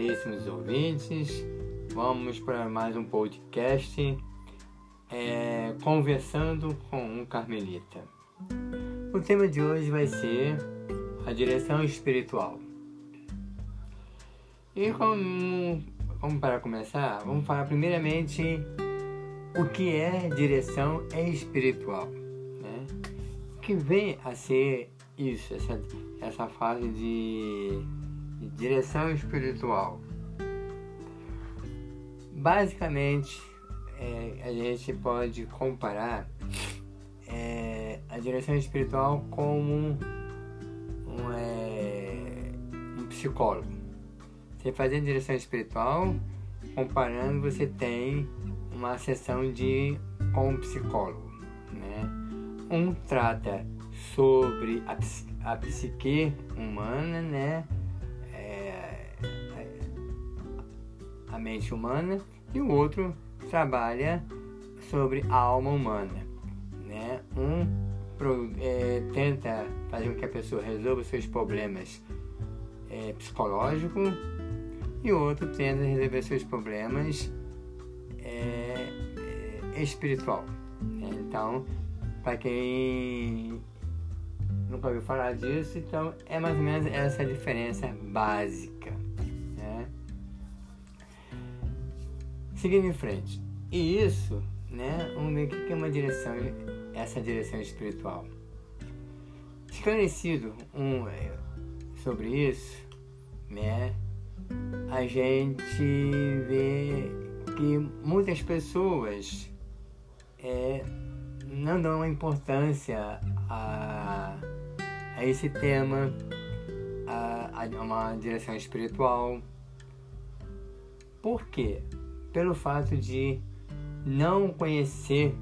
caríssimos ouvintes. Vamos para mais um podcast é, Conversando com um Carmelita. O tema de hoje vai ser a direção espiritual. E como, como para começar, vamos falar primeiramente o que é direção espiritual. Né? O que vem a ser isso, essa, essa fase de, de direção espiritual? Basicamente, é, a gente pode comparar é, a direção espiritual como um, um, é, um psicólogo. Você fazendo direção espiritual, comparando, você tem uma sessão de com um psicólogo. Né? Um trata sobre a, a psique humana, né? Mente humana, e o outro trabalha sobre a alma humana. Né? Um pro, é, tenta fazer com que a pessoa resolva seus problemas é, psicológicos e o outro tenta resolver seus problemas é, é espiritual. Então, para quem nunca ouviu falar disso, então é mais ou menos essa diferença básica. Seguindo em frente. E isso, né? Vamos ver o que é uma direção, essa direção espiritual. Esclarecido um, é, sobre isso, né? A gente vê que muitas pessoas é, não dão importância a, a esse tema, a, a uma direção espiritual. Por quê? Pelo fato de não conhecer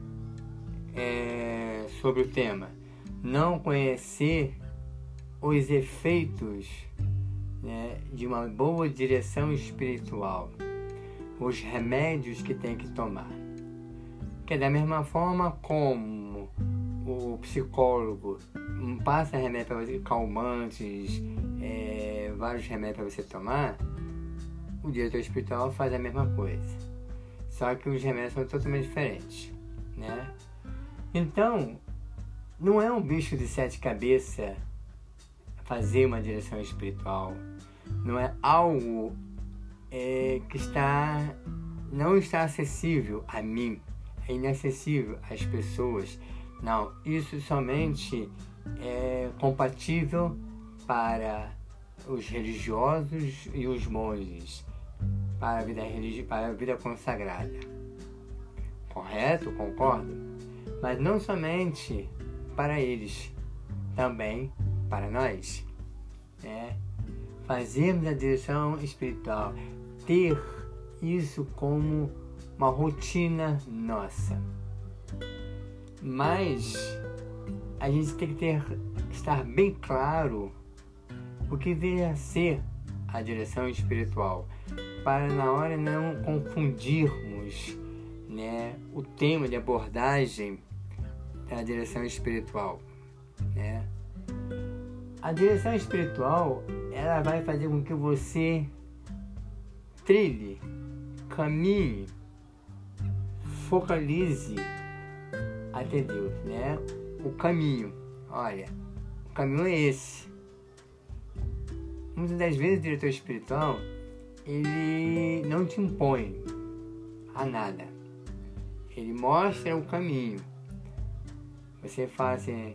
é, sobre o tema, não conhecer os efeitos né, de uma boa direção espiritual os remédios que tem que tomar. Que é da mesma forma como o psicólogo passa remédio para você, calmantes, é, vários remédios para você tomar, o diretor espiritual faz a mesma coisa. Só que os remédios são totalmente diferentes, né? Então, não é um bicho de sete cabeças fazer uma direção espiritual. Não é algo é, que está não está acessível a mim, é inacessível às pessoas. Não, isso somente é compatível para os religiosos e os monges, para a vida, religi para a vida consagrada. Correto? Concordo? Mas não somente para eles, também para nós. Né? Fazermos a direção espiritual ter isso como uma rotina nossa. Mas a gente tem que ter, estar bem claro o que vem a ser a direção espiritual, para na hora não confundirmos né, o tema de abordagem da direção espiritual. Né? A direção espiritual ela vai fazer com que você trilhe, caminhe, focalize até Deus, né? O caminho, olha, o caminho é esse. Muitas das vezes o diretor espiritual, ele não te impõe a nada. Ele mostra o caminho. Você fala assim,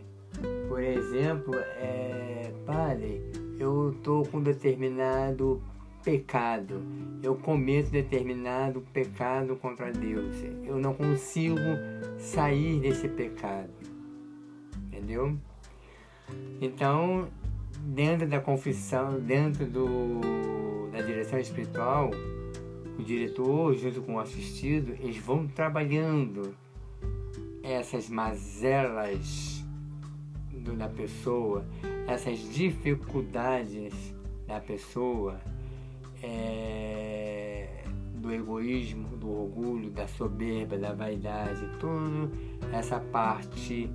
por exemplo, é, padre, eu estou com determinado pecado. Eu cometo determinado pecado contra Deus. Eu não consigo sair desse pecado. Entendeu? Então, dentro da confissão, dentro do, da direção espiritual, o diretor, junto com o assistido, eles vão trabalhando essas mazelas da pessoa, essas dificuldades da pessoa é, do egoísmo, do orgulho, da soberba, da vaidade, tudo essa parte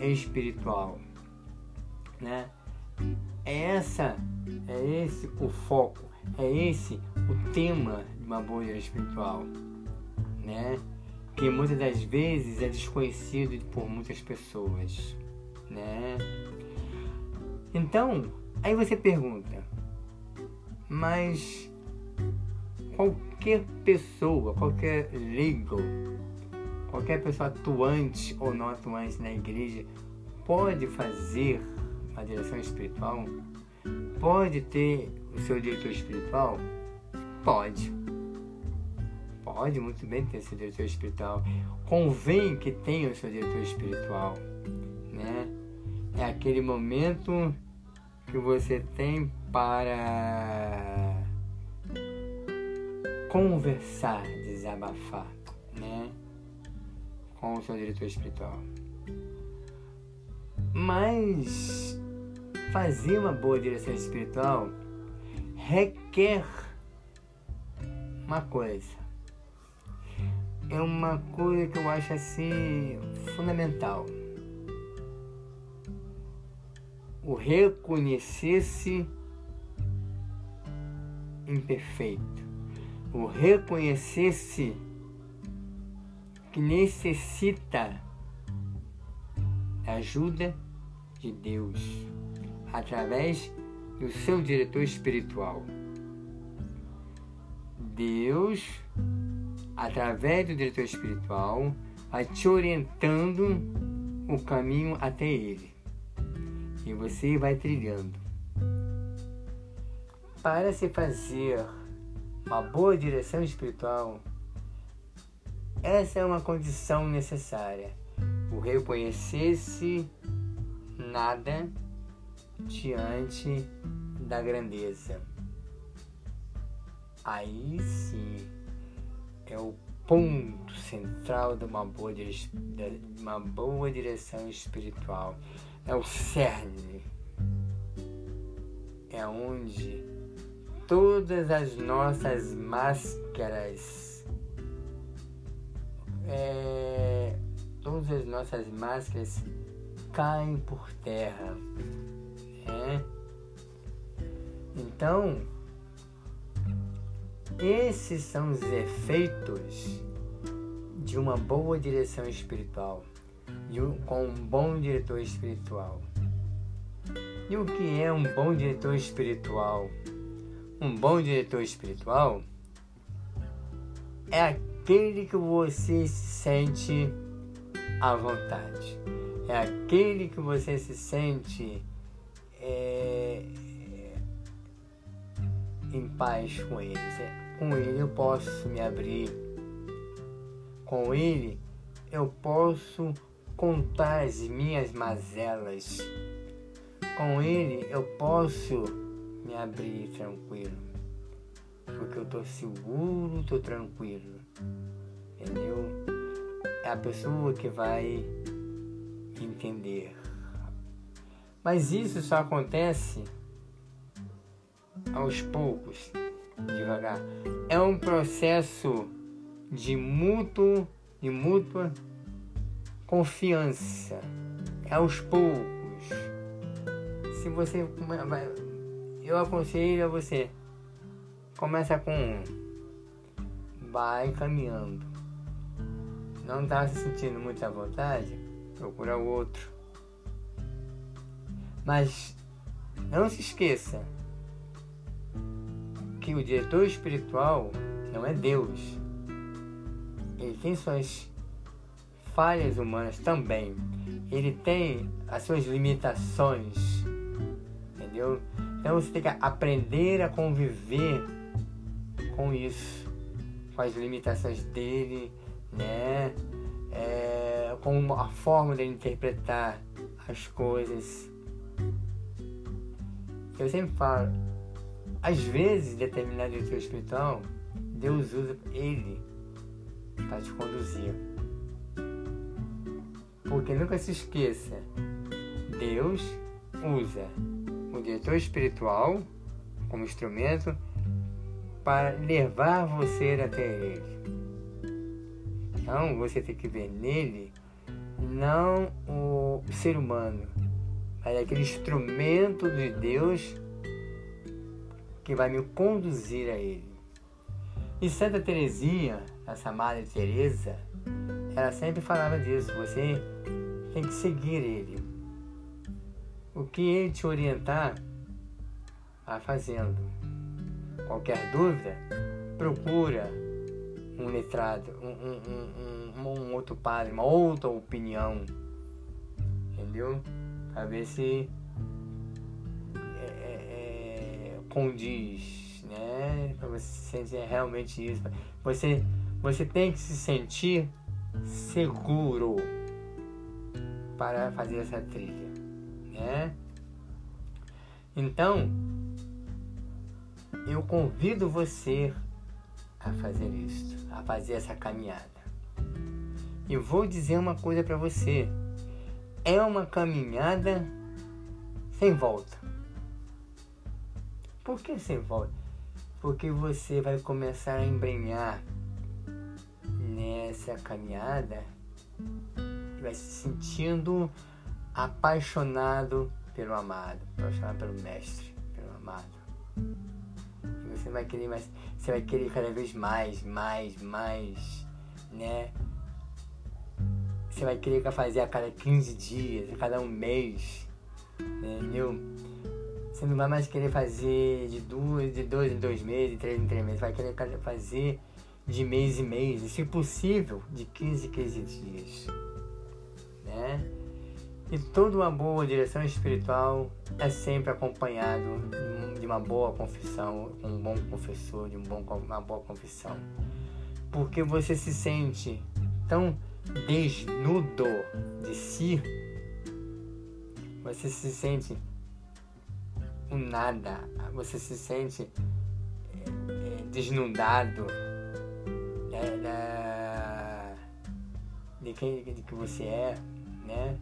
espiritual, né? É essa, é esse o foco, é esse o tema de uma direção espiritual, né? Que muitas das vezes é desconhecido por muitas pessoas, né? Então, aí você pergunta, mas qualquer pessoa, qualquer legal, qualquer pessoa atuante ou não atuante na igreja pode fazer uma direção espiritual? Pode ter o seu diretor espiritual? Pode. Pode muito bem ter seu diretor espiritual. Convém que tenha o seu diretor espiritual, né? É aquele momento que você tem para conversar, desabafar, né? Com o seu diretor espiritual. Mas fazer uma boa direção espiritual requer uma coisa. É uma coisa que eu acho assim fundamental. O reconhecer-se imperfeito. O reconhecer-se que necessita ajuda de Deus através do seu diretor espiritual. Deus, através do diretor espiritual, vai te orientando o caminho até Ele. E você vai trilhando. Para se fazer uma boa direção espiritual, essa é uma condição necessária. O reconhecer-se nada diante da grandeza. Aí sim é o ponto central de uma boa, de uma boa direção espiritual. É o cerne. É onde todas as nossas máscaras, é, todas as nossas máscaras caem por terra. Né? Então, esses são os efeitos de uma boa direção espiritual, de um, com um bom diretor espiritual. E o que é um bom diretor espiritual? Um bom diretor espiritual é aquele que você se sente à vontade é aquele que você se sente em paz com ele. Com ele eu posso me abrir. Com ele eu posso contar as minhas mazelas. Com ele eu posso me abrir tranquilo. Porque eu estou seguro, estou tranquilo. Entendeu? É a pessoa que vai entender. Mas isso só acontece aos poucos, devagar. É um processo de mútuo, de mútua confiança. É aos poucos. Se você eu aconselho a você começa com um, vai caminhando. Não está se sentindo muita vontade? procura outro. Mas não se esqueça que o diretor espiritual não é Deus. Ele tem suas falhas humanas também. Ele tem as suas limitações. Entendeu? Então você tem que aprender a conviver com isso, com as limitações dele, né? É com a forma de interpretar as coisas. Eu sempre falo, às vezes, determinado diretor espiritual, Deus usa ele para te conduzir. Porque nunca se esqueça, Deus usa o diretor espiritual como instrumento para levar você até ele. Então você tem que ver nele não o ser humano, mas aquele instrumento de Deus que vai me conduzir a Ele. E Santa Teresinha, essa Madre Teresa, ela sempre falava disso. Você tem que seguir ele. O que ele te orientar, vá fazendo. Qualquer dúvida, procura um letrado, um, um, um, um, outro padre, uma outra opinião. Entendeu? Pra ver se condiz, né? Pra você sentir realmente isso. Você, você tem que se sentir seguro para fazer essa trilha, né? Então, eu convido você a fazer isso, a fazer essa caminhada. E vou dizer uma coisa para você: é uma caminhada sem volta. Por que sem volta? Porque você vai começar a embrenhar nessa caminhada vai se sentindo apaixonado pelo amado, apaixonado pelo mestre, pelo amado. E você vai querer mais, você vai querer cada vez mais, mais, mais, né? Você vai querer fazer a cada 15 dias, a cada um mês, né? entendeu? Você não vai mais querer fazer de duas, de dois em dois meses, de três em três meses, vai querer fazer de mês em mês, e se possível, de 15 em 15 dias né? E toda uma boa direção espiritual é sempre acompanhado de uma boa confissão, um bom confessor, de um bom, uma boa confissão. Porque você se sente tão desnudo de si, você se sente um nada, você se sente é, é, desnudado da, da, de, quem, de que você é, né?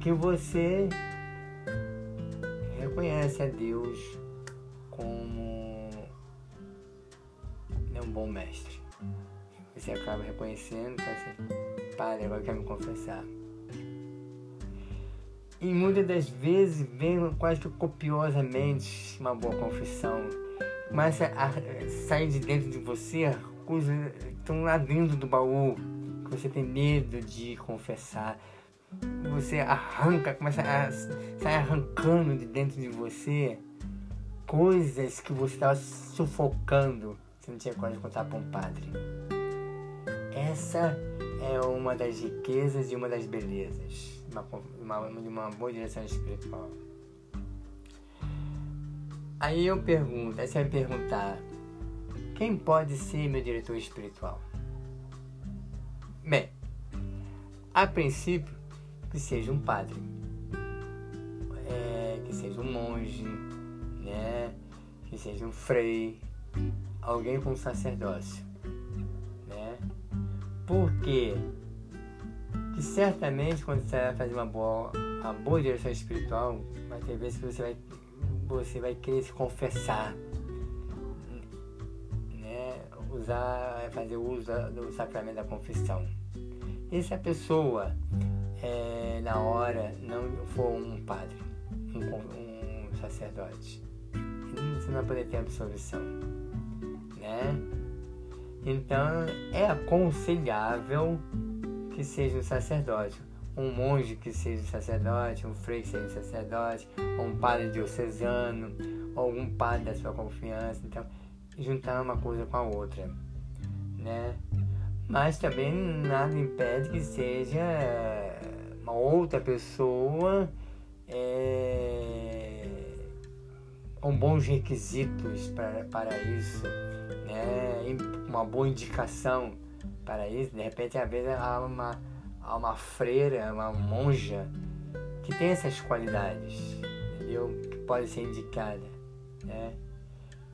Que você reconhece a Deus como né, um bom mestre. Você acaba reconhecendo fala assim, Padre, agora quer me confessar. E muitas das vezes vem quase que copiosamente uma boa confissão. Começa a sair de dentro de você coisas que estão lá dentro do baú você tem medo de confessar, você arranca, começa a sair arrancando de dentro de você coisas que você estava sufocando, você não tinha coragem de contar para um padre. Essa é uma das riquezas e uma das belezas uma, uma, de uma boa direção espiritual. Aí eu pergunto, aí você vai perguntar, quem pode ser meu diretor espiritual? Bem, a princípio, que seja um padre, é, que seja um monge, né? que seja um frei, alguém com sacerdócio. Né? Porque que certamente quando você vai fazer uma boa, uma boa direção espiritual, vai ter vezes que você vai, você vai querer se confessar usar, fazer uso do sacramento da confissão. E se a pessoa, é, na hora, não for um padre, um, um sacerdote, você não vai poder ter absolvição, né? Então, é aconselhável que seja um sacerdote, um monge que seja um sacerdote, um frei que seja um sacerdote, ou um padre diocesano, ou algum padre da sua confiança. Então, juntar uma coisa com a outra, né? Mas também nada impede que seja uma outra pessoa é, com bons requisitos para, para isso, né? Uma boa indicação para isso. De repente, às vezes, há uma, há uma freira, uma monja que tem essas qualidades, entendeu? Que pode ser indicada, né?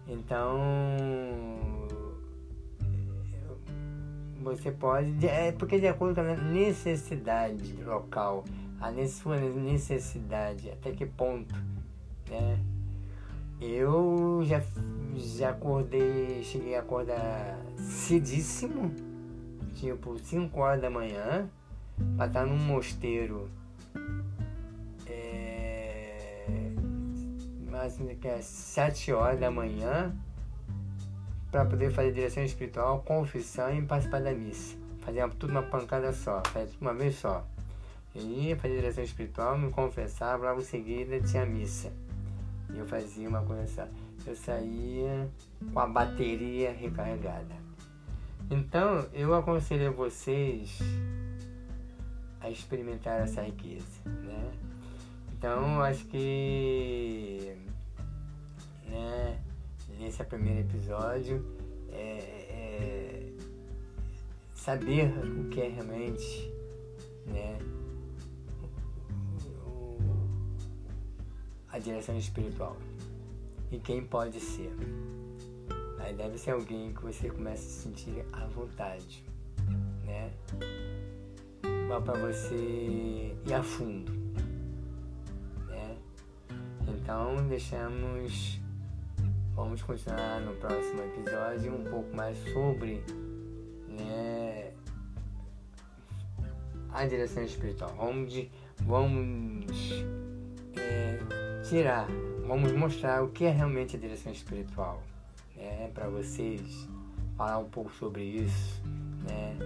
Então, você pode, é porque de acordo com a necessidade local, a sua necessidade, até que ponto, né? Eu já, já acordei, cheguei a acordar cedíssimo, tipo 5 horas da manhã, para estar num mosteiro mais que é 7 horas da manhã para poder fazer direção espiritual, confissão e participar da missa. Fazia tudo uma pancada só, fazia tudo uma vez só. Eu ia fazer direção espiritual, me confessava, logo em seguida tinha missa. E eu fazia uma coisa. Eu saía com a bateria recarregada. Então, eu aconselho a vocês a experimentar essa riqueza, né? Então, acho que né, nesse primeiro episódio é, é saber o que é realmente né, a direção espiritual e quem pode ser. Aí deve ser alguém que você começa a se sentir à vontade, né? Para você ir a fundo, né? Então deixamos, vamos continuar no próximo episódio um pouco mais sobre, né? A direção espiritual. Vamos, vamos é, tirar, vamos mostrar o que é realmente a direção espiritual né, para vocês falar um pouco sobre isso, né,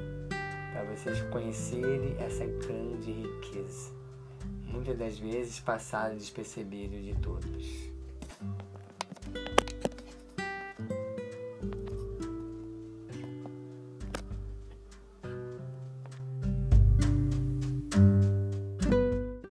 para vocês conhecerem essa grande riqueza, muitas das vezes passada despercebida de todos.